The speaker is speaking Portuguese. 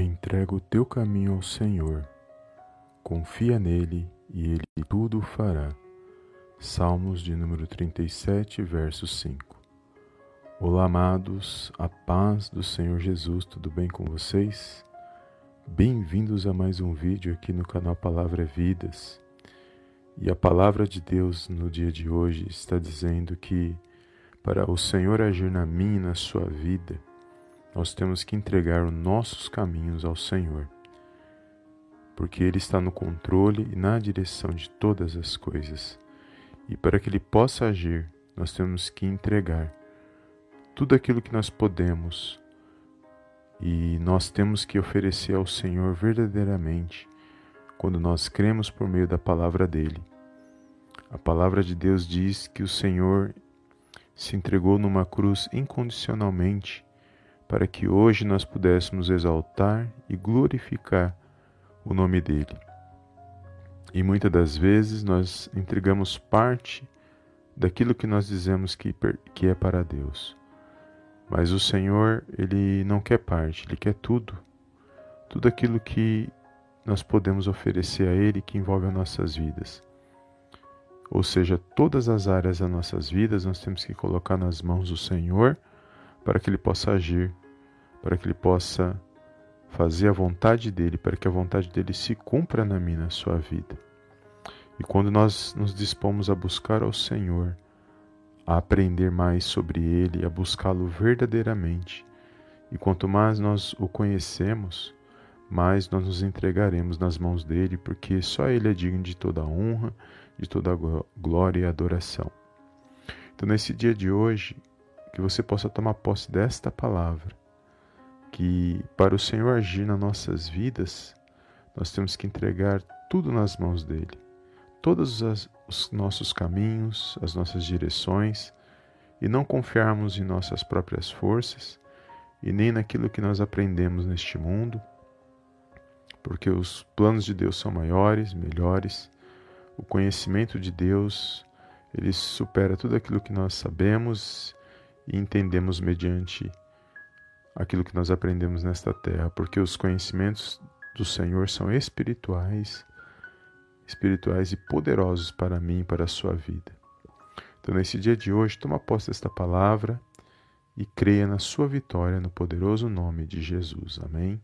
Entrega o teu caminho ao Senhor, confia nele e ele tudo fará. Salmos de número 37, verso 5. Olá, amados, a paz do Senhor Jesus, tudo bem com vocês? Bem-vindos a mais um vídeo aqui no canal Palavra é Vidas. E a palavra de Deus no dia de hoje está dizendo que para o Senhor agir na minha e na sua vida, nós temos que entregar os nossos caminhos ao Senhor, porque Ele está no controle e na direção de todas as coisas. E para que Ele possa agir, nós temos que entregar tudo aquilo que nós podemos e nós temos que oferecer ao Senhor verdadeiramente quando nós cremos por meio da palavra dele. A palavra de Deus diz que o Senhor se entregou numa cruz incondicionalmente para que hoje nós pudéssemos exaltar e glorificar o nome dele. E muitas das vezes nós entregamos parte daquilo que nós dizemos que, que é para Deus. Mas o Senhor, Ele não quer parte, Ele quer tudo. Tudo aquilo que nós podemos oferecer a Ele que envolve as nossas vidas. Ou seja, todas as áreas das nossas vidas nós temos que colocar nas mãos do Senhor para que Ele possa agir, para que Ele possa fazer a vontade dEle, para que a vontade dEle se cumpra na minha, na sua vida. E quando nós nos dispomos a buscar ao Senhor, a aprender mais sobre Ele, a buscá-lo verdadeiramente, e quanto mais nós o conhecemos, mais nós nos entregaremos nas mãos dele, porque só ele é digno de toda honra, de toda glória e adoração. Então, nesse dia de hoje, que você possa tomar posse desta palavra, que para o Senhor agir nas nossas vidas, nós temos que entregar tudo nas mãos dele, todos os nossos caminhos, as nossas direções, e não confiarmos em nossas próprias forças e nem naquilo que nós aprendemos neste mundo, porque os planos de Deus são maiores, melhores. O conhecimento de Deus, ele supera tudo aquilo que nós sabemos e entendemos mediante aquilo que nós aprendemos nesta terra, porque os conhecimentos do Senhor são espirituais, espirituais e poderosos para mim e para a sua vida. Então, nesse dia de hoje, toma posse desta palavra e creia na sua vitória no poderoso nome de Jesus. Amém.